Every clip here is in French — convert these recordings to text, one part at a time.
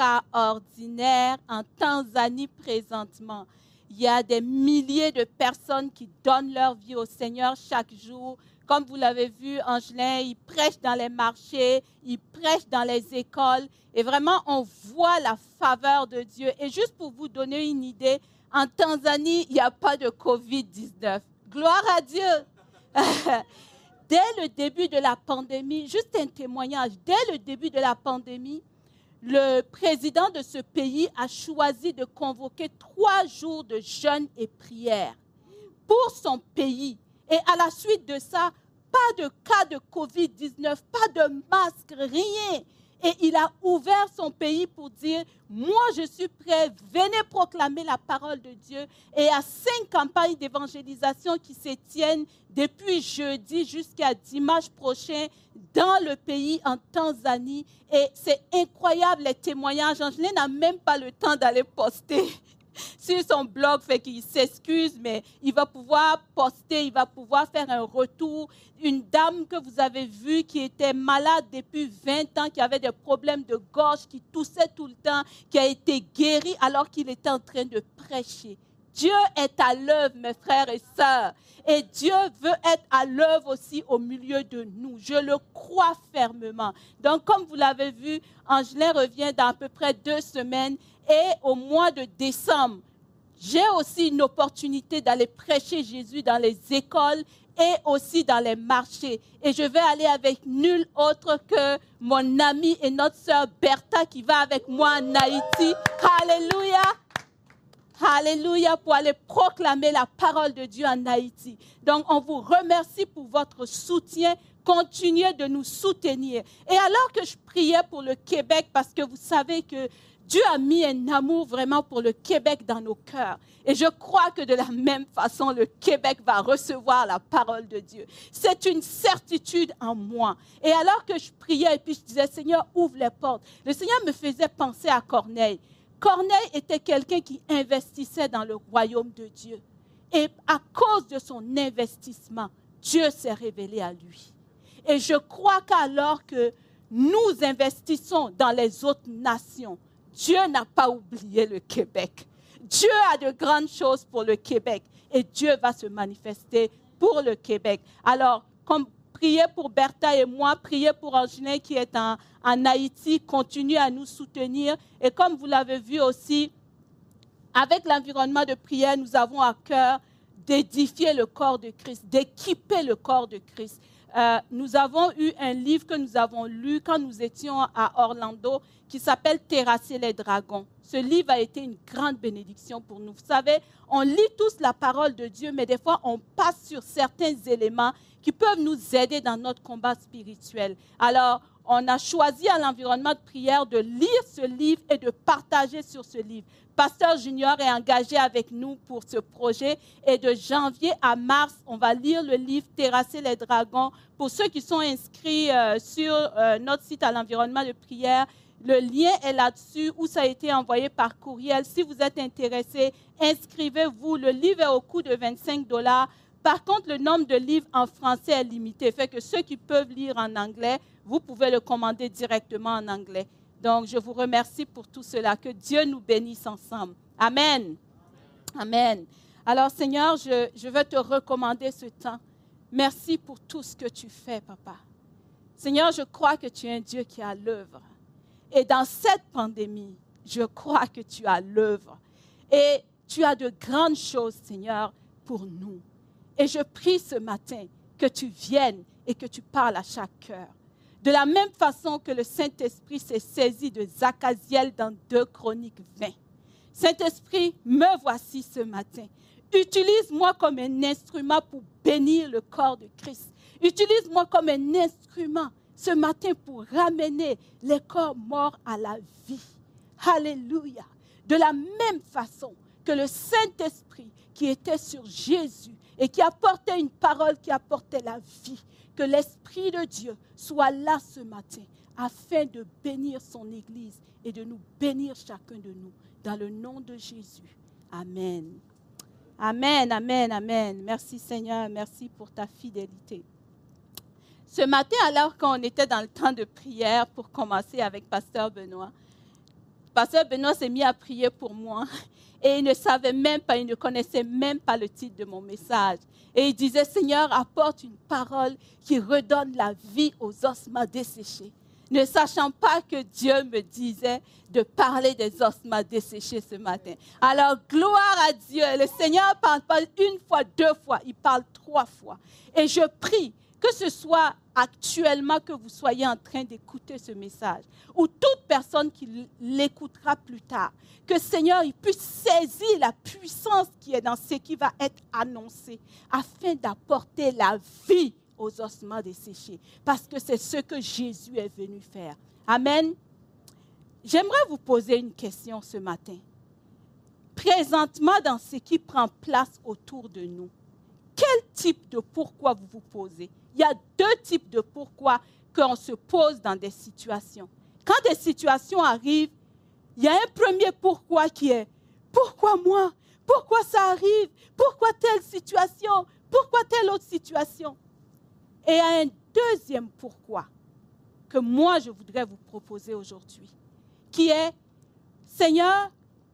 en Tanzanie présentement. Il y a des milliers de personnes qui donnent leur vie au Seigneur chaque jour. Comme vous l'avez vu, Angelin, il prêche dans les marchés, il prêche dans les écoles. Et vraiment, on voit la faveur de Dieu. Et juste pour vous donner une idée, en Tanzanie, il n'y a pas de COVID-19. Gloire à Dieu. dès le début de la pandémie, juste un témoignage, dès le début de la pandémie, le président de ce pays a choisi de convoquer trois jours de jeûne et prière pour son pays. Et à la suite de ça, pas de cas de COVID-19, pas de masque, rien. Et il a ouvert son pays pour dire, moi je suis prêt, venez proclamer la parole de Dieu. Et il y a cinq campagnes d'évangélisation qui se tiennent depuis jeudi jusqu'à dimanche prochain dans le pays, en Tanzanie. Et c'est incroyable les témoignages. Angeline n'a même pas le temps d'aller poster sur son blog, fait qu'il s'excuse, mais il va pouvoir poster, il va pouvoir faire un retour. Une dame que vous avez vue qui était malade depuis 20 ans, qui avait des problèmes de gorge, qui toussait tout le temps, qui a été guérie alors qu'il était en train de prêcher. Dieu est à l'œuvre, mes frères et sœurs. Et Dieu veut être à l'œuvre aussi au milieu de nous. Je le crois fermement. Donc, comme vous l'avez vu, Angelin revient dans à peu près deux semaines. Et au mois de décembre, j'ai aussi une opportunité d'aller prêcher Jésus dans les écoles et aussi dans les marchés. Et je vais aller avec nul autre que mon ami et notre sœur Bertha qui va avec moi en Haïti. Alléluia. Alléluia, pour aller proclamer la parole de Dieu en Haïti. Donc, on vous remercie pour votre soutien. Continuez de nous soutenir. Et alors que je priais pour le Québec, parce que vous savez que Dieu a mis un amour vraiment pour le Québec dans nos cœurs. Et je crois que de la même façon, le Québec va recevoir la parole de Dieu. C'est une certitude en moi. Et alors que je priais et puis je disais, Seigneur, ouvre les portes, le Seigneur me faisait penser à Corneille. Corneille était quelqu'un qui investissait dans le royaume de Dieu. Et à cause de son investissement, Dieu s'est révélé à lui. Et je crois qu'alors que nous investissons dans les autres nations, Dieu n'a pas oublié le Québec. Dieu a de grandes choses pour le Québec et Dieu va se manifester pour le Québec. Alors, comme priez pour Bertha et moi, priez pour Angelin qui est en, en Haïti, continuez à nous soutenir. Et comme vous l'avez vu aussi, avec l'environnement de prière, nous avons à cœur d'édifier le corps de Christ, d'équiper le corps de Christ. Euh, nous avons eu un livre que nous avons lu quand nous étions à Orlando qui s'appelle Terrasser les dragons. Ce livre a été une grande bénédiction pour nous. Vous savez, on lit tous la parole de Dieu, mais des fois, on passe sur certains éléments qui peuvent nous aider dans notre combat spirituel. Alors, on a choisi à l'environnement de prière de lire ce livre et de partager sur ce livre. Pasteur Junior est engagé avec nous pour ce projet et de janvier à mars, on va lire le livre Terrasser les dragons. Pour ceux qui sont inscrits euh, sur euh, notre site à l'environnement de prière, le lien est là-dessus où ça a été envoyé par courriel. Si vous êtes intéressé, inscrivez-vous. Le livre est au coût de 25 dollars. Par contre, le nombre de livres en français est limité, fait que ceux qui peuvent lire en anglais, vous pouvez le commander directement en anglais. Donc, je vous remercie pour tout cela. Que Dieu nous bénisse ensemble. Amen. Amen. Alors, Seigneur, je, je veux te recommander ce temps. Merci pour tout ce que tu fais, Papa. Seigneur, je crois que tu es un Dieu qui a l'œuvre. Et dans cette pandémie, je crois que tu as l'œuvre. Et tu as de grandes choses, Seigneur, pour nous. Et je prie ce matin que tu viennes et que tu parles à chaque cœur. De la même façon que le Saint-Esprit s'est saisi de Zachaziel dans 2 Chroniques 20. Saint-Esprit, me voici ce matin. Utilise-moi comme un instrument pour bénir le corps de Christ. Utilise-moi comme un instrument ce matin pour ramener les corps morts à la vie. Alléluia. De la même façon que le Saint-Esprit qui était sur Jésus et qui apportait une parole qui apportait la vie, que l'Esprit de Dieu soit là ce matin afin de bénir son Église et de nous bénir chacun de nous. Dans le nom de Jésus. Amen. Amen, amen, amen. Merci Seigneur, merci pour ta fidélité. Ce matin, alors qu'on était dans le temps de prière pour commencer avec Pasteur Benoît, Pasteur Benoît s'est mis à prier pour moi et il ne savait même pas, il ne connaissait même pas le titre de mon message. Et il disait, Seigneur, apporte une parole qui redonne la vie aux ossements desséchés ne sachant pas que Dieu me disait de parler des ossements desséchés ce matin. Alors, gloire à Dieu. Le Seigneur ne parle pas une fois, deux fois, il parle trois fois. Et je prie que ce soit actuellement que vous soyez en train d'écouter ce message, ou toute personne qui l'écoutera plus tard, que Seigneur il puisse saisir la puissance qui est dans ce qui va être annoncé, afin d'apporter la vie aux ossements desséchés, parce que c'est ce que Jésus est venu faire. Amen. J'aimerais vous poser une question ce matin. Présentement, dans ce qui prend place autour de nous, quel type de pourquoi vous vous posez? Il y a deux types de pourquoi qu'on se pose dans des situations. Quand des situations arrivent, il y a un premier pourquoi qui est pourquoi moi? Pourquoi ça arrive? Pourquoi telle situation? Pourquoi telle autre situation? Et un deuxième pourquoi que moi je voudrais vous proposer aujourd'hui, qui est, Seigneur,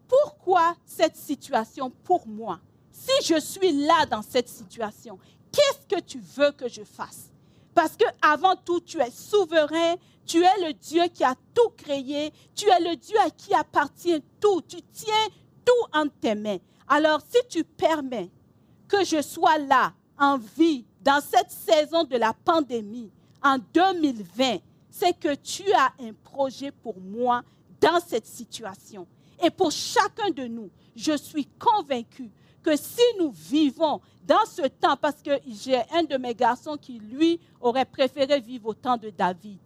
pourquoi cette situation pour moi? Si je suis là dans cette situation, qu'est-ce que tu veux que je fasse? Parce que avant tout, tu es souverain, tu es le Dieu qui a tout créé, tu es le Dieu à qui appartient tout, tu tiens tout en tes mains. Alors si tu permets que je sois là en vie dans cette saison de la pandémie, en 2020, c'est que tu as un projet pour moi dans cette situation. Et pour chacun de nous, je suis convaincu que si nous vivons dans ce temps, parce que j'ai un de mes garçons qui, lui, aurait préféré vivre au temps de David,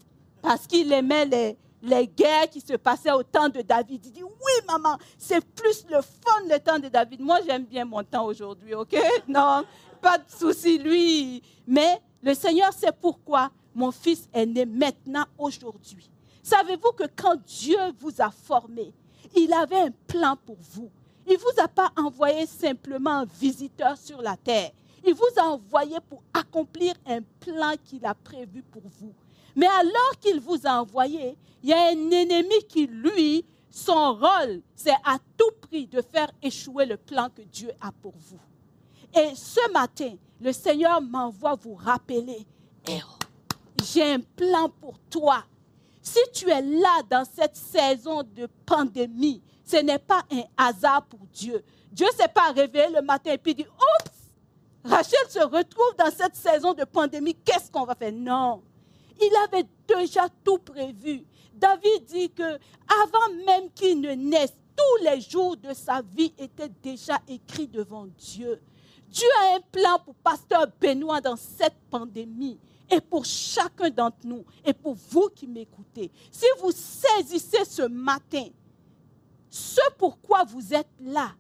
parce qu'il aimait les, les guerres qui se passaient au temps de David. Il dit, oui, maman, c'est plus le fun le temps de David. Moi, j'aime bien mon temps aujourd'hui, OK? Non, pas de souci, lui. Mais le Seigneur sait pourquoi mon fils est né maintenant, aujourd'hui. Savez-vous que quand Dieu vous a formé, il avait un plan pour vous? Il ne vous a pas envoyé simplement un visiteur sur la terre. Il vous a envoyé pour accomplir un plan qu'il a prévu pour vous. Mais alors qu'il vous a envoyé, il y a un ennemi qui, lui, son rôle, c'est à tout prix de faire échouer le plan que Dieu a pour vous. Et ce matin, le Seigneur m'envoie vous rappeler, eh j'ai un plan pour toi. Si tu es là dans cette saison de pandémie, ce n'est pas un hasard pour Dieu. Dieu ne s'est pas réveillé le matin et puis dit, oups, Rachel se retrouve dans cette saison de pandémie, qu'est-ce qu'on va faire? Non. Il avait déjà tout prévu. David dit que avant même qu'il ne naisse, tous les jours de sa vie étaient déjà écrits devant Dieu. Dieu a un plan pour Pasteur Benoît dans cette pandémie et pour chacun d'entre nous et pour vous qui m'écoutez. Si vous saisissez ce matin ce pourquoi vous êtes là,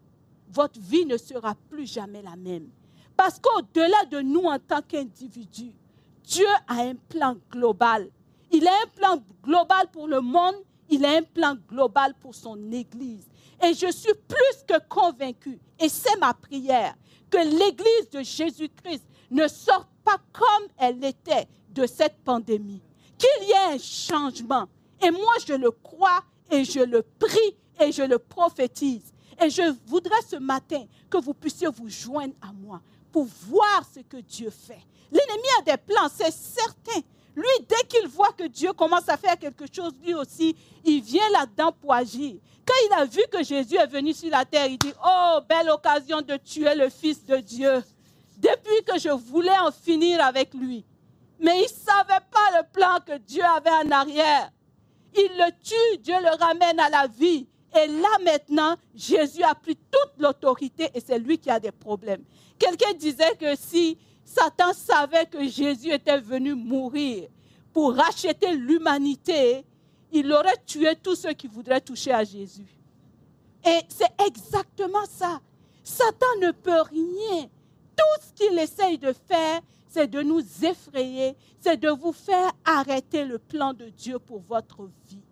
votre vie ne sera plus jamais la même. Parce qu'au-delà de nous en tant qu'individus, Dieu a un plan global. Il a un plan global pour le monde, il a un plan global pour son Église. Et je suis plus que convaincu, et c'est ma prière, que l'Église de Jésus-Christ ne sorte pas comme elle était de cette pandémie. Qu'il y ait un changement. Et moi, je le crois et je le prie et je le prophétise. Et je voudrais ce matin que vous puissiez vous joindre à moi pour voir ce que Dieu fait. L'ennemi a des plans, c'est certain. Lui, dès qu'il voit que Dieu commence à faire quelque chose, lui aussi, il vient là-dedans pour agir. Quand il a vu que Jésus est venu sur la terre, il dit, oh, belle occasion de tuer le Fils de Dieu. Depuis que je voulais en finir avec lui. Mais il ne savait pas le plan que Dieu avait en arrière. Il le tue, Dieu le ramène à la vie. Et là maintenant, Jésus a pris toute l'autorité et c'est lui qui a des problèmes. Quelqu'un disait que si Satan savait que Jésus était venu mourir pour racheter l'humanité, il aurait tué tous ceux qui voudraient toucher à Jésus. Et c'est exactement ça. Satan ne peut rien. Tout ce qu'il essaye de faire, c'est de nous effrayer, c'est de vous faire arrêter le plan de Dieu pour votre vie.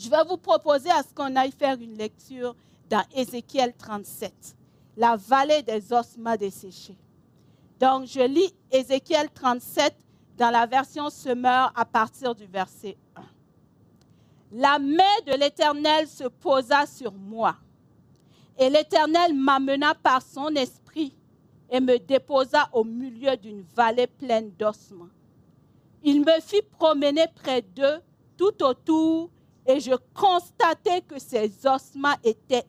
Je vais vous proposer à ce qu'on aille faire une lecture dans Ézéchiel 37, la vallée des ossements desséchés. Donc, je lis Ézéchiel 37 dans la version Semeur à partir du verset 1. La main de l'Éternel se posa sur moi, et l'Éternel m'amena par son esprit et me déposa au milieu d'une vallée pleine d'ossements. Il me fit promener près d'eux tout autour, et je constatai que ces ossements étaient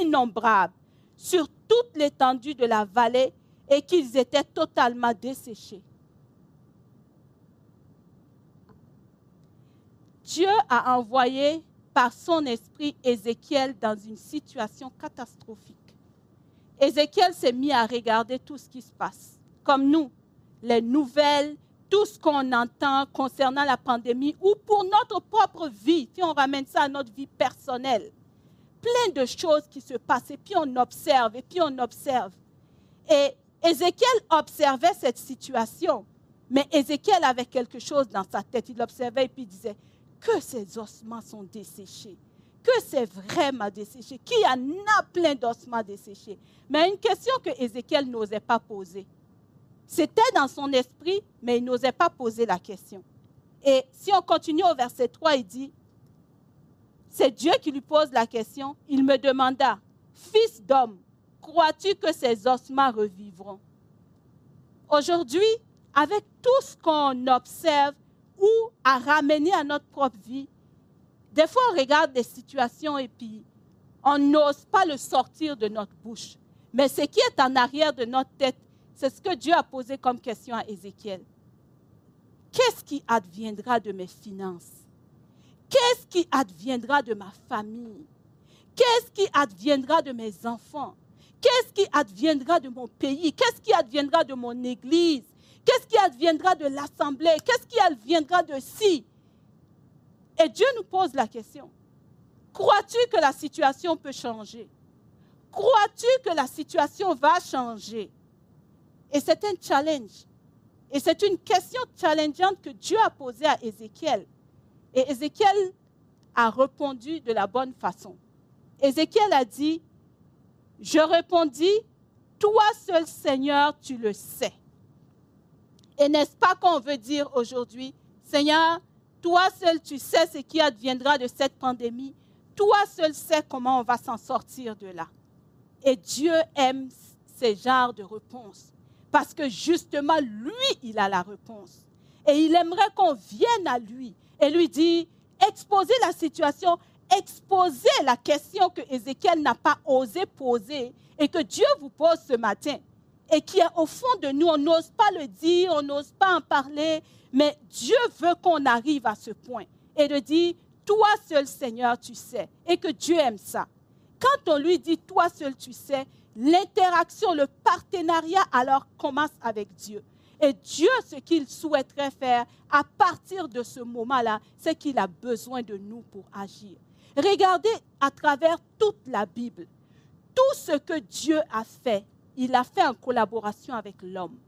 innombrables sur toute l'étendue de la vallée et qu'ils étaient totalement desséchés. Dieu a envoyé par son esprit Ézéchiel dans une situation catastrophique. Ézéchiel s'est mis à regarder tout ce qui se passe, comme nous, les nouvelles, tout ce qu'on entend concernant la pandémie ou pour notre propre vie, si on ramène ça à notre vie personnelle. Plein de choses qui se passent et puis on observe et puis on observe. Et Ézéchiel observait cette situation, mais Ézéchiel avait quelque chose dans sa tête. Il observait et puis il disait que ces ossements sont desséchés, que c'est vraiment desséché, qu'il y en a plein d'ossements desséchés. Mais une question que Ézéchiel n'osait pas poser. C'était dans son esprit, mais il n'osait pas poser la question. Et si on continue au verset 3, il dit, c'est Dieu qui lui pose la question. Il me demanda, Fils d'homme, crois-tu que ces ossements revivront? Aujourd'hui, avec tout ce qu'on observe ou à ramener à notre propre vie, des fois on regarde des situations et puis on n'ose pas le sortir de notre bouche. Mais ce qui est en arrière de notre tête, c'est ce que Dieu a posé comme question à Ézéchiel. Qu'est-ce qui adviendra de mes finances? Qu'est-ce qui adviendra de ma famille? Qu'est-ce qui adviendra de mes enfants? Qu'est-ce qui adviendra de mon pays? Qu'est-ce qui adviendra de mon église? Qu'est-ce qui adviendra de l'assemblée? Qu'est-ce qui adviendra de si Et Dieu nous pose la question. Crois-tu que la situation peut changer? Crois-tu que la situation va changer? Et c'est un challenge. Et c'est une question challengeante que Dieu a posée à Ézéchiel. Et Ézéchiel a répondu de la bonne façon. Ézéchiel a dit, je répondis, toi seul Seigneur, tu le sais. Et n'est-ce pas qu'on veut dire aujourd'hui, Seigneur, toi seul tu sais ce qui adviendra de cette pandémie. Toi seul sais comment on va s'en sortir de là. Et Dieu aime ces genres de réponses. Parce que justement, lui, il a la réponse. Et il aimerait qu'on vienne à lui et lui dire, exposer la situation exposer la question que Ézéchiel n'a pas osé poser et que Dieu vous pose ce matin et qui est au fond de nous. On n'ose pas le dire, on n'ose pas en parler, mais Dieu veut qu'on arrive à ce point et de dire, toi seul Seigneur, tu sais, et que Dieu aime ça. Quand on lui dit, toi seul, tu sais, l'interaction, le partenariat alors commence avec Dieu. Et Dieu, ce qu'il souhaiterait faire à partir de ce moment-là, c'est qu'il a besoin de nous pour agir. Regardez à travers toute la Bible. Tout ce que Dieu a fait, il a fait en collaboration avec l'homme.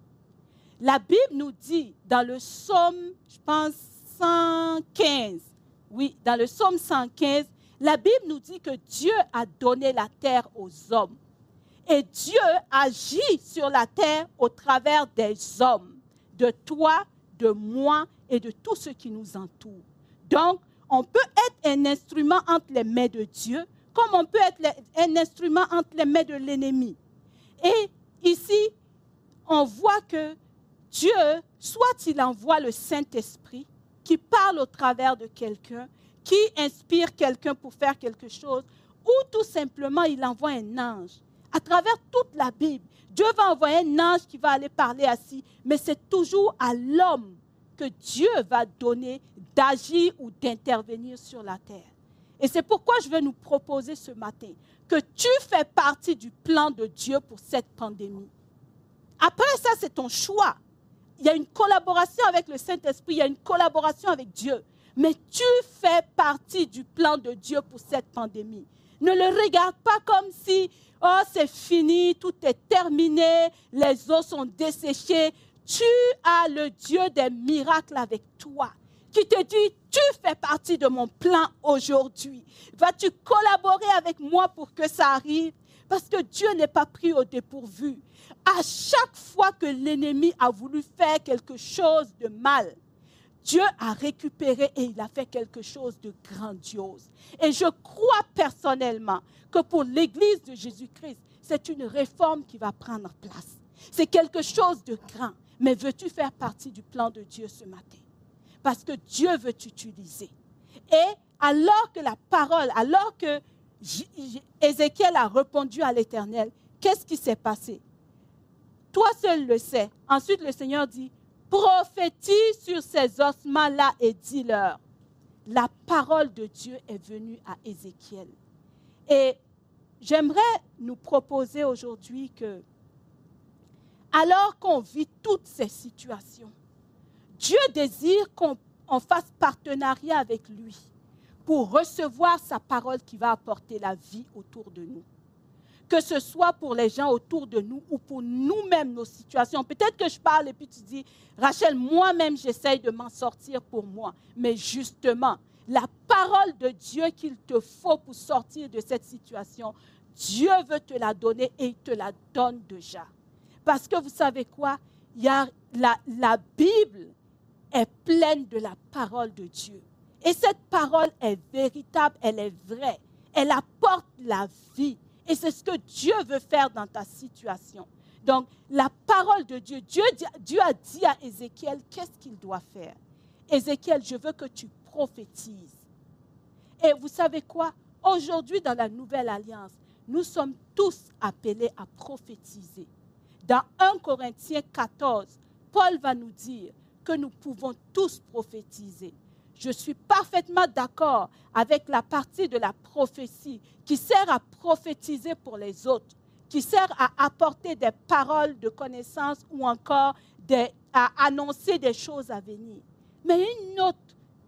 La Bible nous dit dans le psaume, je pense, 115, oui, dans le psaume 115, la Bible nous dit que Dieu a donné la terre aux hommes. Et Dieu agit sur la terre au travers des hommes, de toi, de moi et de tous ceux qui nous entourent. Donc, on peut être un instrument entre les mains de Dieu, comme on peut être un instrument entre les mains de l'ennemi. Et ici, on voit que Dieu, soit il envoie le Saint-Esprit qui parle au travers de quelqu'un, qui inspire quelqu'un pour faire quelque chose, ou tout simplement il envoie un ange. À travers toute la Bible, Dieu va envoyer un ange qui va aller parler assis, mais c'est toujours à l'homme que Dieu va donner d'agir ou d'intervenir sur la terre. Et c'est pourquoi je veux nous proposer ce matin que tu fais partie du plan de Dieu pour cette pandémie. Après ça, c'est ton choix. Il y a une collaboration avec le Saint-Esprit, il y a une collaboration avec Dieu. Mais tu fais partie du plan de Dieu pour cette pandémie. Ne le regarde pas comme si, oh, c'est fini, tout est terminé, les eaux sont desséchées. Tu as le Dieu des miracles avec toi qui te dit, tu fais partie de mon plan aujourd'hui. Vas-tu collaborer avec moi pour que ça arrive? Parce que Dieu n'est pas pris au dépourvu. À chaque fois que l'ennemi a voulu faire quelque chose de mal, Dieu a récupéré et il a fait quelque chose de grandiose. Et je crois personnellement que pour l'Église de Jésus-Christ, c'est une réforme qui va prendre place. C'est quelque chose de grand. Mais veux-tu faire partie du plan de Dieu ce matin? Parce que Dieu veut t'utiliser. Et alors que la parole, alors que Ézéchiel a répondu à l'Éternel, qu'est-ce qui s'est passé? Toi seul le sais. Ensuite, le Seigneur dit, prophétise sur ces ossements-là et dis-leur, la parole de Dieu est venue à Ézéchiel. Et j'aimerais nous proposer aujourd'hui que, alors qu'on vit toutes ces situations, Dieu désire qu'on fasse partenariat avec lui pour recevoir sa parole qui va apporter la vie autour de nous que ce soit pour les gens autour de nous ou pour nous-mêmes, nos situations. Peut-être que je parle et puis tu dis, Rachel, moi-même, j'essaye de m'en sortir pour moi. Mais justement, la parole de Dieu qu'il te faut pour sortir de cette situation, Dieu veut te la donner et il te la donne déjà. Parce que vous savez quoi? Il y a la, la Bible est pleine de la parole de Dieu. Et cette parole est véritable, elle est vraie. Elle apporte la vie. Et c'est ce que Dieu veut faire dans ta situation. Donc, la parole de Dieu, Dieu, a dit à Ézéchiel qu'est-ce qu'il doit faire? Ézéchiel, je veux que tu prophétises. Et vous savez quoi? Aujourd'hui, dans la nouvelle alliance, nous sommes tous appelés à prophétiser. Dans 1 Corinthiens 14, Paul va nous dire que nous pouvons tous prophétiser. Je suis parfaitement d'accord avec la partie de la prophétie qui sert à prophétiser pour les autres, qui sert à apporter des paroles de connaissance ou encore à annoncer des choses à venir. Mais une autre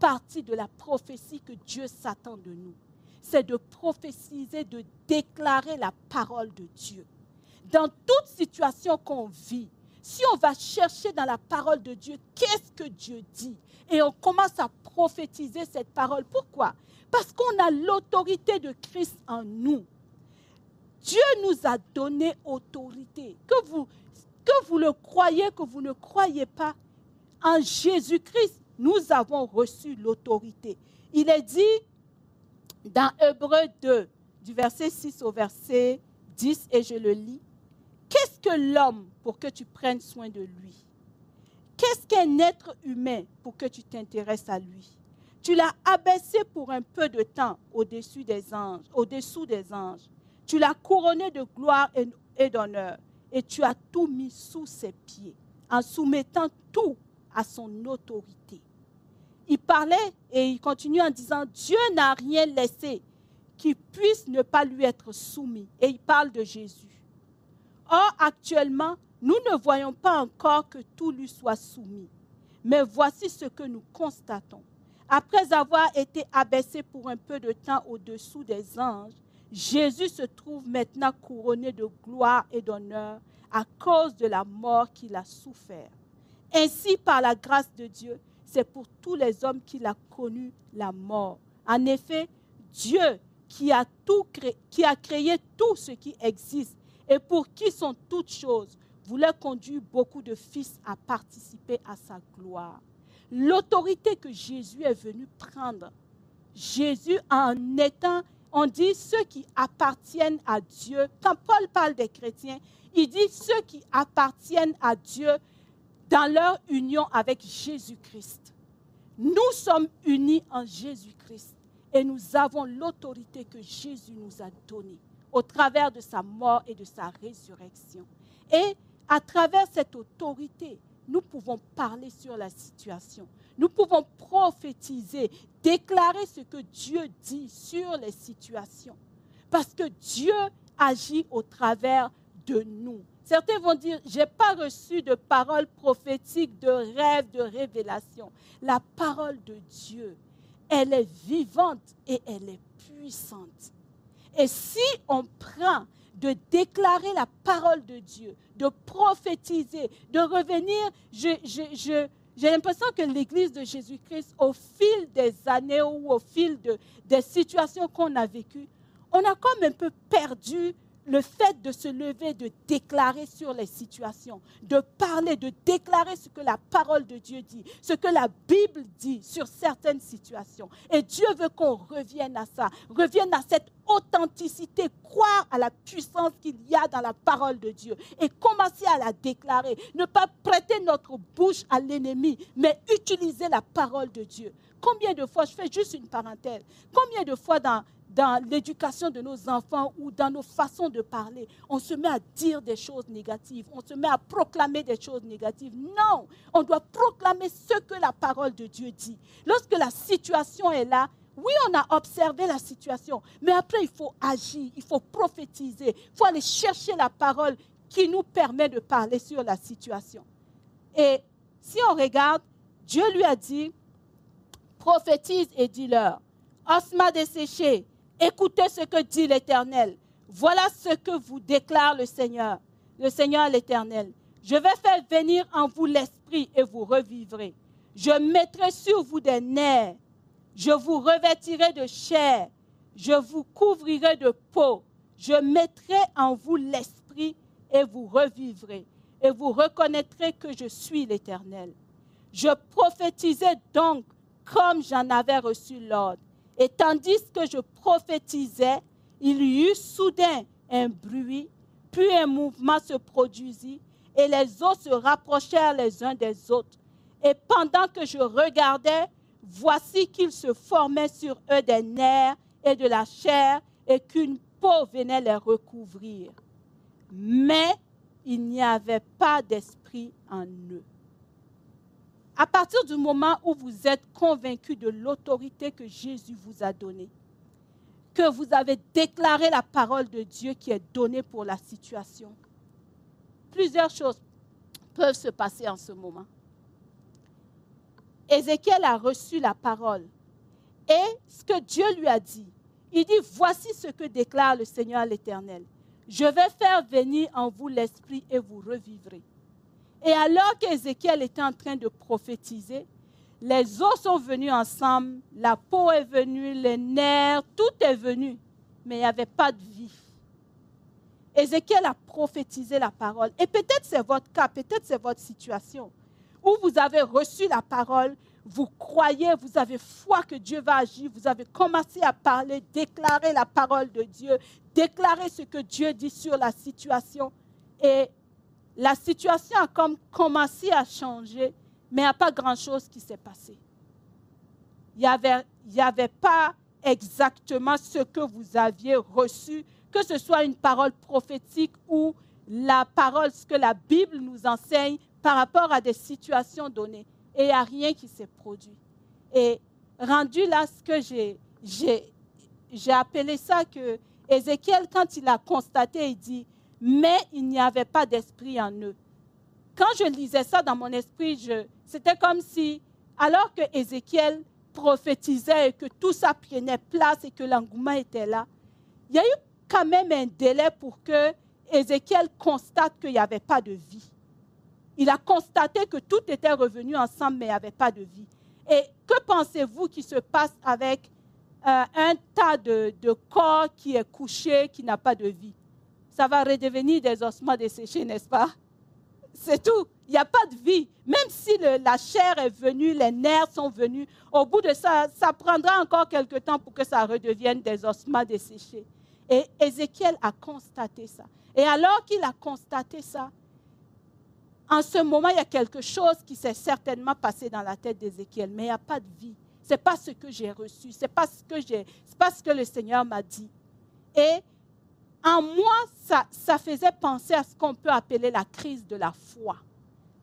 partie de la prophétie que Dieu s'attend de nous, c'est de prophétiser, de déclarer la parole de Dieu. Dans toute situation qu'on vit, si on va chercher dans la parole de Dieu, qu'est-ce que Dieu dit? Et on commence à prophétiser cette parole. Pourquoi? Parce qu'on a l'autorité de Christ en nous. Dieu nous a donné autorité. Que vous, que vous le croyez, que vous ne croyez pas, en Jésus-Christ, nous avons reçu l'autorité. Il est dit dans Hébreu 2, du verset 6 au verset 10, et je le lis, l'homme pour que tu prennes soin de lui Qu'est-ce qu'un être humain pour que tu t'intéresses à lui? Tu l'as abaissé pour un peu de temps au-dessus des anges, au-dessous des anges. Tu l'as couronné de gloire et d'honneur et tu as tout mis sous ses pieds en soumettant tout à son autorité. Il parlait et il continue en disant, Dieu n'a rien laissé qui puisse ne pas lui être soumis. Et il parle de Jésus. Or, actuellement, nous ne voyons pas encore que tout lui soit soumis. Mais voici ce que nous constatons. Après avoir été abaissé pour un peu de temps au-dessous des anges, Jésus se trouve maintenant couronné de gloire et d'honneur à cause de la mort qu'il a souffert. Ainsi, par la grâce de Dieu, c'est pour tous les hommes qu'il a connu la mort. En effet, Dieu qui a, tout créé, qui a créé tout ce qui existe et pour qui sont toutes choses, voulait conduire beaucoup de fils à participer à sa gloire. L'autorité que Jésus est venu prendre, Jésus en étant, on dit ceux qui appartiennent à Dieu. Quand Paul parle des chrétiens, il dit ceux qui appartiennent à Dieu dans leur union avec Jésus-Christ. Nous sommes unis en Jésus-Christ et nous avons l'autorité que Jésus nous a donnée au travers de sa mort et de sa résurrection. Et à travers cette autorité, nous pouvons parler sur la situation. Nous pouvons prophétiser, déclarer ce que Dieu dit sur les situations. Parce que Dieu agit au travers de nous. Certains vont dire, je n'ai pas reçu de paroles prophétiques, de rêves, de révélations. La parole de Dieu elle est vivante et elle est puissante. Et si on prend de déclarer la parole de Dieu, de prophétiser, de revenir, j'ai l'impression que l'Église de Jésus-Christ, au fil des années ou au fil de, des situations qu'on a vécues, on a comme un peu perdu le fait de se lever, de déclarer sur les situations, de parler, de déclarer ce que la parole de Dieu dit, ce que la Bible dit sur certaines situations. Et Dieu veut qu'on revienne à ça, revienne à cette authenticité, croire à la puissance qu'il y a dans la parole de Dieu et commencer à la déclarer. Ne pas prêter notre bouche à l'ennemi, mais utiliser la parole de Dieu. Combien de fois, je fais juste une parenthèse, combien de fois dans, dans l'éducation de nos enfants ou dans nos façons de parler, on se met à dire des choses négatives, on se met à proclamer des choses négatives. Non, on doit proclamer ce que la parole de Dieu dit. Lorsque la situation est là, oui, on a observé la situation, mais après, il faut agir, il faut prophétiser, il faut aller chercher la parole qui nous permet de parler sur la situation. Et si on regarde, Dieu lui a dit, prophétise et dis-leur, osma desséché, Écoutez ce que dit l'Éternel. Voilà ce que vous déclare le Seigneur, le Seigneur l'Éternel. Je vais faire venir en vous l'esprit et vous revivrez. Je mettrai sur vous des nerfs. Je vous revêtirai de chair. Je vous couvrirai de peau. Je mettrai en vous l'esprit et vous revivrez. Et vous reconnaîtrez que je suis l'Éternel. Je prophétisais donc comme j'en avais reçu l'ordre. Et tandis que je prophétisais, il y eut soudain un bruit, puis un mouvement se produisit, et les eaux se rapprochèrent les uns des autres. Et pendant que je regardais, voici qu'il se formait sur eux des nerfs et de la chair, et qu'une peau venait les recouvrir. Mais il n'y avait pas d'esprit en eux. À partir du moment où vous êtes convaincu de l'autorité que Jésus vous a donnée, que vous avez déclaré la parole de Dieu qui est donnée pour la situation, plusieurs choses peuvent se passer en ce moment. Ézéchiel a reçu la parole et ce que Dieu lui a dit, il dit, voici ce que déclare le Seigneur l'Éternel. Je vais faire venir en vous l'Esprit et vous revivrez. Et alors qu'Ézéchiel était en train de prophétiser, les os sont venus ensemble, la peau est venue, les nerfs, tout est venu, mais il n'y avait pas de vie. Ézéchiel a prophétisé la parole. Et peut-être c'est votre cas, peut-être c'est votre situation, où vous avez reçu la parole, vous croyez, vous avez foi que Dieu va agir, vous avez commencé à parler, déclarer la parole de Dieu, déclarer ce que Dieu dit sur la situation. Et la situation a comme commencé à changer, mais il n'y a pas grand-chose qui s'est passé. Il n'y avait, avait pas exactement ce que vous aviez reçu, que ce soit une parole prophétique ou la parole, ce que la Bible nous enseigne par rapport à des situations données. Et il n'y a rien qui s'est produit. Et rendu là, ce que j'ai, appelé ça que Ézéchiel, quand il a constaté, il dit, mais il n'y avait pas d'esprit en eux. Quand je lisais ça dans mon esprit, c'était comme si, alors que Ézéchiel prophétisait et que tout ça prenait place et que l'engouement était là, il y a eu quand même un délai pour que Ézéchiel constate qu'il n'y avait pas de vie. Il a constaté que tout était revenu ensemble, mais il n'y avait pas de vie. Et que pensez-vous qui se passe avec euh, un tas de corps qui est couché, qui n'a pas de vie? Ça va redevenir des ossements desséchés, n'est-ce pas? C'est tout. Il n'y a pas de vie. Même si la chair est venue, les nerfs sont venus, au bout de ça, ça prendra encore quelque temps pour que ça redevienne des ossements desséchés. Et Ézéchiel a constaté ça. Et alors qu'il a constaté ça, en ce moment, il y a quelque chose qui s'est certainement passé dans la tête d'Ézéchiel, mais il n'y a pas de vie. Ce n'est pas ce que j'ai reçu, ce n'est pas, ce que pas ce que le Seigneur m'a dit. Et en moi, ça, faisait penser à ce qu'on peut appeler la crise de la foi.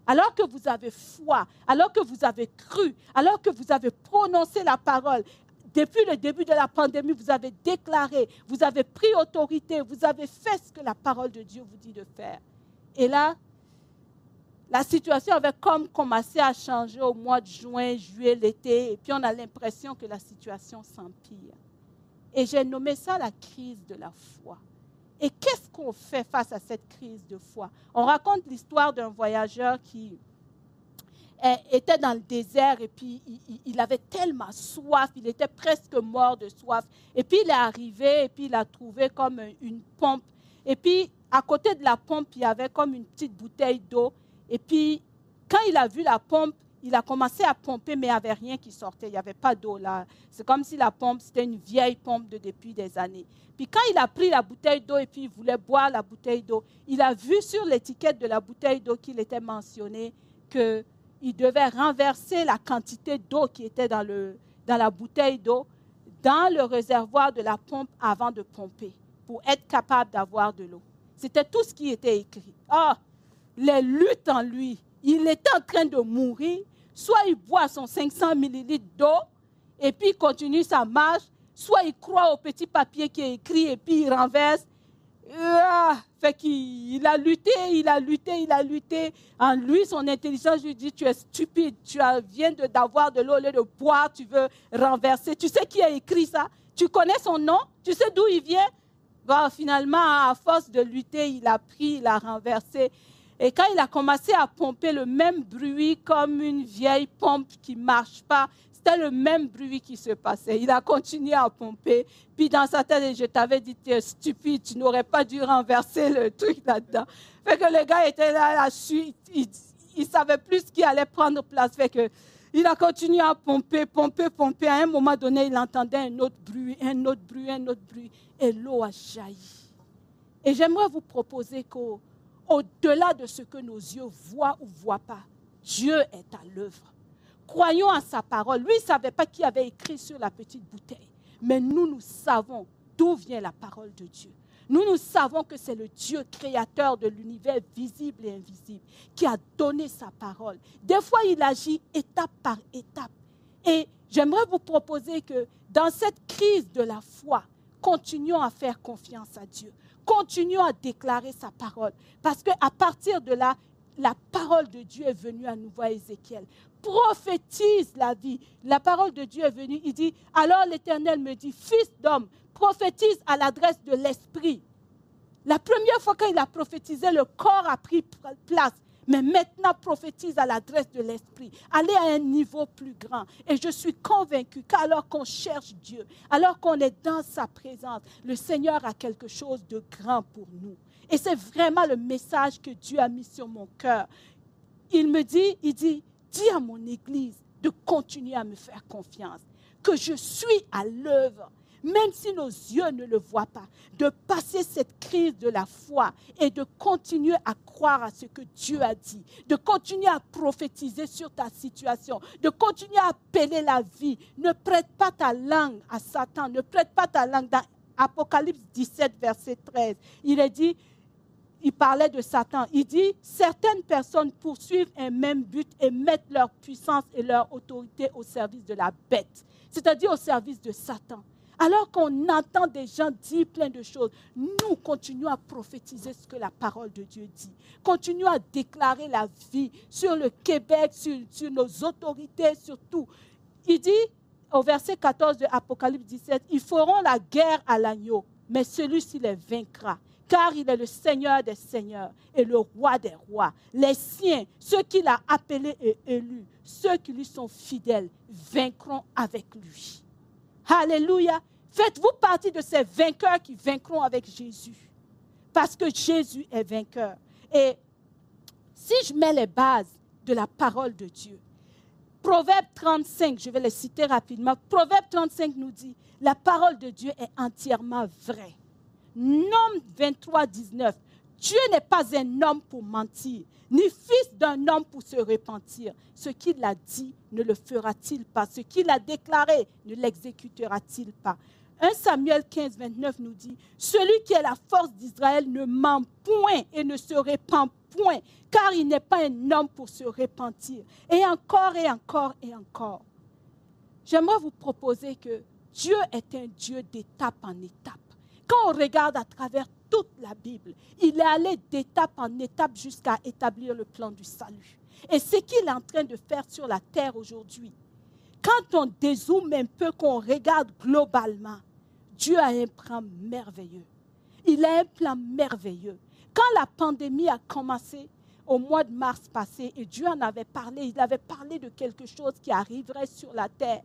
Alors que vous avez foi, alors que vous avez cru, alors que vous avez prononcé la parole, depuis le début de la pandémie, vous avez déclaré, vous avez pris autorité, vous avez fait ce que la parole de Dieu vous dit de faire. Et là, la situation avait comme commencé à changer au mois de juin, juillet, l'été, et puis on a l'impression que la situation s'empire. Et j'ai nommé ça la crise de la foi. Et qu'est-ce qu'on fait face à cette crise de foi? On raconte l'histoire d'un voyageur qui était dans le désert et puis il, avait tellement soif, il était presque mort de soif. Et puis il est arrivé et puis il a trouvé comme une pompe. Et puis à côté de la pompe, il y avait comme une petite bouteille d'eau. Et puis quand il a vu la pompe, il a commencé à pomper, mais il n'y avait rien qui sortait. Il n'y avait pas d'eau là. C'est comme si la pompe, c'était une vieille pompe de depuis des années. Puis quand il a pris la bouteille d'eau et puis il voulait boire la bouteille d'eau, il a vu sur l'étiquette de la bouteille d'eau qu'il était mentionné que il devait renverser la quantité d'eau qui était dans, le, dans la bouteille d'eau dans le réservoir de la pompe avant de pomper pour être capable d'avoir de l'eau. C'était tout ce qui était écrit. Ah, les luttes en lui. Il était en train de mourir. Soit il boit son 500 millilitres d'eau et puis il continue sa marche, soit il croit au petit papier qui est écrit et puis il renverse ah, fait qu'il a lutté, il a lutté, il a lutté. En lui, son intelligence lui dit, tu es stupide, tu viens d'avoir de l'eau au lieu de boire, tu veux renverser. Tu sais qui a écrit ça? Tu connais son nom? Tu sais d'où il vient? Bon, Finalement, à force de lutter, il a pris, il a renversé. Et quand il a commencé à pomper le même bruit comme une vieille pompe qui ne marche pas, c'était le même bruit qui se passait. Il a continué à pomper. Puis dans sa tête, je t'avais dit, tu es stupide, tu n'aurais pas dû renverser le truc là-dedans. Fait que le gars était là, là-dessus, il ne savait plus ce qui allait prendre place. Fait que il a continué à pomper, pomper, pomper. À un moment donné, il entendait un autre bruit, un autre bruit, un autre bruit. Et l'eau a jailli. Et j'aimerais vous proposer qu'au-delà de ce que nos yeux voient ou voient pas, Dieu est à l'œuvre. Croyons à sa parole. Lui, ne savait pas qui avait écrit sur la petite bouteille. Mais nous, nous savons d'où vient la parole de Dieu. Nous, nous savons que c'est le Dieu créateur de l'univers visible et invisible qui a donné sa parole. Des fois, il agit étape par étape. Et j'aimerais vous proposer que dans cette crise de la foi, continuons à faire confiance à Dieu. Continuons à déclarer sa parole. Parce qu'à partir de là, la parole de Dieu est venue à nouveau à Ézéchiel prophétise la vie. La parole de Dieu est venue. Il dit, alors l'Éternel me dit, fils d'homme, prophétise à l'adresse de l'Esprit. La première fois qu'il a prophétisé, le corps a pris place. Mais maintenant, prophétise à l'adresse de l'Esprit. Allez à un niveau plus grand. Et je suis convaincu qu'alors qu'on cherche Dieu, alors qu'on est dans sa présence, le Seigneur a quelque chose de grand pour nous. Et c'est vraiment le message que Dieu a mis sur mon cœur. Il me dit, il dit, dis à mon Église de continuer à me faire confiance, que je suis à l'œuvre, même si nos yeux ne le voient pas, de passer cette crise de la foi et de continuer à croire à ce que Dieu a dit, de continuer à prophétiser sur ta situation, de continuer à appeler la vie. Ne prête pas ta langue à Satan, ne prête pas ta langue dans Apocalypse 17, verset 13. Il est dit, il parlait de Satan. Il dit, certaines personnes poursuivent un même but et mettent leur puissance et leur autorité au service de la bête, c'est-à-dire au service de Satan. Alors qu'on entend des gens dire plein de choses, nous continuons à prophétiser ce que la parole de Dieu dit. Continuons à déclarer la vie sur le Québec, sur, nos autorités, sur tout. Il dit au verset 14 de Apocalypse 17, ils feront la guerre à l'agneau, mais celui-ci les vaincra car il est le Seigneur des Seigneurs et le Roi des Rois. Les siens, ceux qu'il a appelés et élus, ceux qui lui sont fidèles, vaincront avec lui. Alléluia. Faites-vous partie de ces vainqueurs qui vaincront avec Jésus. Parce que Jésus est vainqueur. Et si je mets les bases de la parole de Dieu, Proverbe 35, je vais les citer rapidement. Proverbe 35 nous dit, la parole de Dieu est entièrement vraie. Nom 23, 19. Dieu n'est pas un homme pour mentir, ni fils d'un homme pour se repentir. Ce qu'il a dit, ne le fera-t-il pas? Ce qu'il a déclaré, ne l'exécutera-t-il pas 1 Samuel 15, 29 nous dit, Celui qui est la force d'Israël ne ment point et ne se repent point, car il n'est pas un homme pour se repentir. Et encore et encore et encore. J'aimerais vous proposer que Dieu est un Dieu d'étape en étape quand on regarde à travers toute la Bible. Il est allé d'étape en étape jusqu'à établir le plan du salut. Et ce qu'il est en train de faire sur la terre aujourd'hui, quand on dézoome un peu, qu'on regarde globalement, Dieu a un plan merveilleux. Il a un plan merveilleux. Quand la pandémie a commencé au mois de mars passé, et Dieu en avait parlé, il avait parlé de quelque chose qui arriverait sur la terre.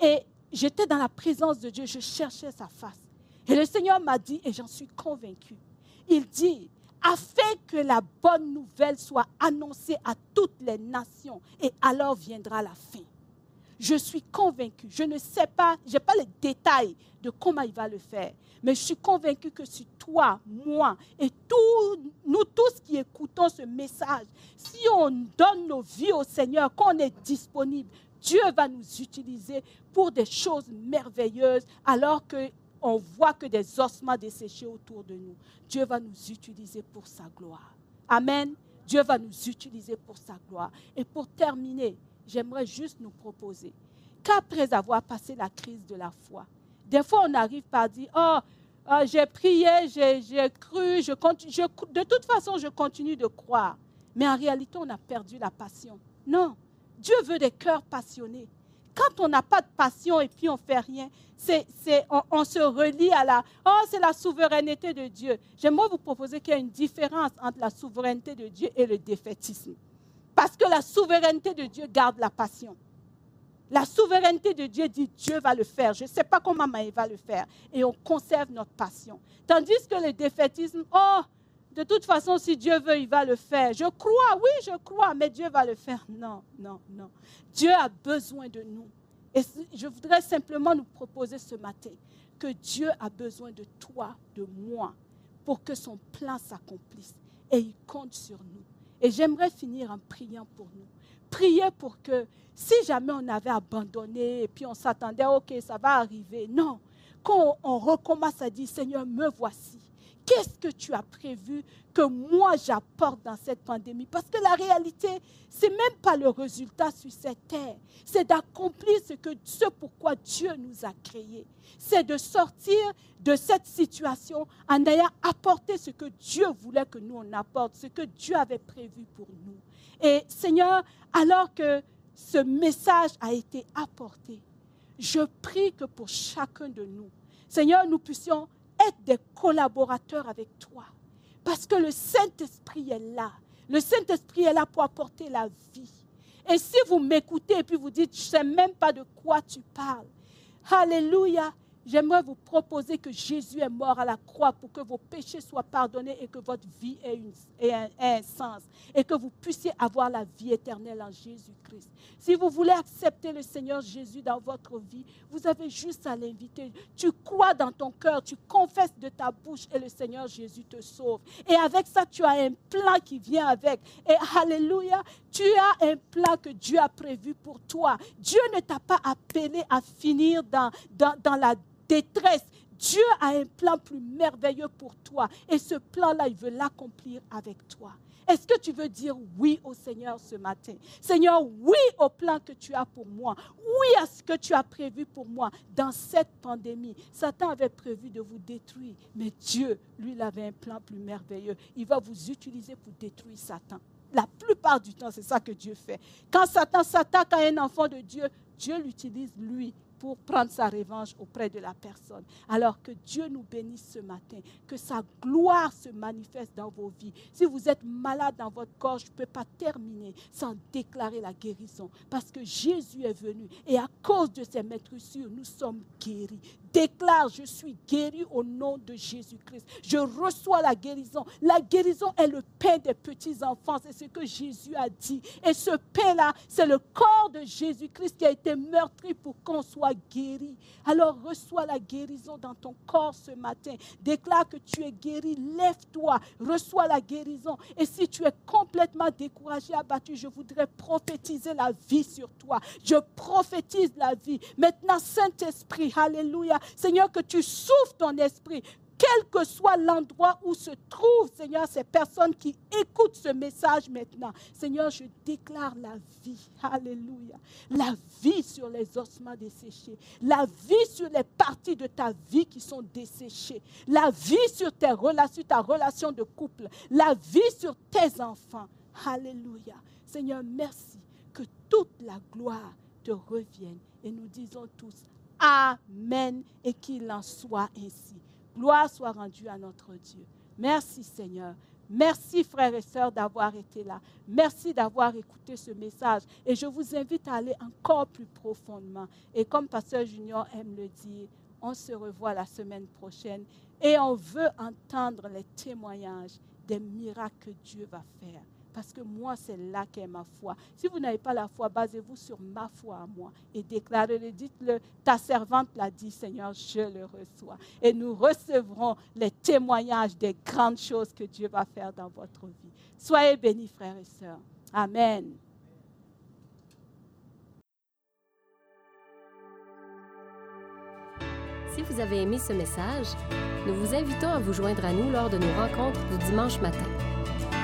Et j'étais dans la présence de Dieu, je cherchais sa face. Et le Seigneur m'a dit, et j'en suis convaincu, il dit, afin que la bonne nouvelle soit annoncée à toutes les nations, et alors viendra la fin. Je suis convaincu, je ne sais pas, je n'ai pas les détails de comment il va le faire, mais je suis convaincu que si toi, moi et nous tous qui écoutons ce message, si on donne nos vies au Seigneur, qu'on est disponible, Dieu va nous utiliser pour des choses merveilleuses alors qu'on voit que des ossements desséchés autour de nous. Dieu va nous utiliser pour sa gloire. Amen. Dieu va nous utiliser pour sa gloire. Et pour terminer, j'aimerais juste nous proposer qu'après avoir passé la crise de la foi, des fois on arrive par dire, oh, oh j'ai prié, j'ai cru, je de toute façon je continue de croire. Mais en réalité, on a perdu la passion. Non, Dieu veut des cœurs passionnés. Quand on n'a pas de passion et puis on fait rien, c'est, on, on, se relie à la, oh, c'est la souveraineté de Dieu. J'aimerais vous proposer qu'il y a une différence entre la souveraineté de Dieu et le défaitisme. Parce que la souveraineté de Dieu garde la passion. La souveraineté de Dieu dit Dieu va le faire. Je ne sais pas comment il va le faire. Et on conserve notre passion. Tandis que le défaitisme, oh, de toute façon, si Dieu veut, il va le faire. Je crois, oui, je crois, mais Dieu va le faire. Non, non, non. Dieu a besoin de nous. Et je voudrais simplement nous proposer ce matin que Dieu a besoin de toi, de moi, pour que son plan s'accomplisse. Et il compte sur nous. Et j'aimerais finir en priant pour nous. Prier pour que si jamais on avait abandonné et puis on s'attendait, ok, ça va arriver. Non, quand on recommence à dire, Seigneur, me voici. Qu'est-ce que tu as prévu que moi j'apporte dans cette pandémie? Parce que la réalité, c'est même pas le résultat sur cette terre. C'est d'accomplir ce, que, ce pourquoi Dieu nous a créés. C'est de sortir de cette situation en ayant apporté ce que Dieu voulait que nous on apporte, ce que Dieu avait prévu pour nous. Et Seigneur, alors que ce message a été apporté, je prie que pour chacun de nous, Seigneur, nous puissions être des collaborateurs avec toi. Parce que le Saint-Esprit est là. Le Saint-Esprit est là pour apporter la vie. Et si vous m'écoutez et puis vous dites, je ne sais même pas de quoi tu parles. Alléluia j'aimerais vous proposer que Jésus est mort à la croix pour que vos péchés soient pardonnés et que votre vie ait, un, sens et que vous puissiez avoir la vie éternelle en Jésus-Christ. Si vous voulez accepter le Seigneur Jésus dans votre vie, vous avez juste à l'inviter. Tu crois dans ton cœur, tu confesses de ta bouche et le Seigneur Jésus te sauve. Et avec ça, tu as un plan qui vient avec. Et alléluia, tu as un plan que Dieu a prévu pour toi. Dieu ne t'a pas appelé à finir dans, dans, dans la détresse. Dieu a un plan plus merveilleux pour toi. Et ce plan-là, il veut l'accomplir avec toi. Est-ce que tu veux dire oui au Seigneur ce matin? Seigneur, oui au plan que tu as pour moi. Oui à ce que tu as prévu pour moi dans cette pandémie. Satan avait prévu de vous détruire, mais Dieu, lui, il avait un plan plus merveilleux. Il va vous utiliser pour détruire Satan. La plupart du temps, c'est ça que Dieu fait. Quand Satan s'attaque à un enfant de Dieu, Dieu l'utilise lui pour prendre sa revanche auprès de la personne. Alors que Dieu nous bénisse ce matin, que sa gloire se manifeste dans vos vies. Si vous êtes malade dans votre corps, je ne peux pas terminer sans déclarer la guérison. Parce que Jésus est venu et à cause de ses maîtressures, nous sommes guéris. Déclare, je suis guéri au nom de Jésus-Christ. Je reçois la guérison. La guérison est le pain des petits-enfants. C'est ce que Jésus a dit. Et ce pain-là, c'est le corps de Jésus-Christ qui a été meurtri pour qu'on soit guéri. Alors reçois la guérison dans ton corps ce matin. Déclare que tu es guéri. Lève-toi. Reçois la guérison. Et si tu es complètement découragé, abattu, je voudrais prophétiser la vie sur toi. Je prophétise la vie. Maintenant, Saint-Esprit, Alléluia. Seigneur, que tu souffles ton esprit quel que soit l'endroit où se trouvent, Seigneur, ces personnes qui écoutent ce message maintenant. Seigneur, je déclare la vie. Alléluia. La vie sur les ossements desséchés. La vie sur les parties de ta vie qui sont desséchées. La vie sur tes relations, ta relation de couple. La vie sur tes enfants. Alléluia. Seigneur, merci que toute la gloire te revienne. Et nous disons tous Amen et qu'il en soit ainsi. Gloire soit rendue à notre Dieu. Merci Seigneur. Merci frères et sœurs d'avoir été là. Merci d'avoir écouté ce message. Et je vous invite à aller encore plus profondément. Et comme Pasteur Junior aime le dire, on se revoit la semaine prochaine et on veut entendre les témoignages des miracles que Dieu va faire. Parce que moi, c'est là qu'est ma foi. Si vous n'avez pas la foi, basez-vous sur ma foi à moi et déclarez-le. Dites-le, ta servante l'a dit, Seigneur, je le reçois. Et nous recevrons les témoignages des grandes choses que Dieu va faire dans votre vie. Soyez bénis, frères et sœurs. Amen. Si vous avez aimé ce message, nous vous invitons à vous joindre à nous lors de nos rencontres du dimanche matin.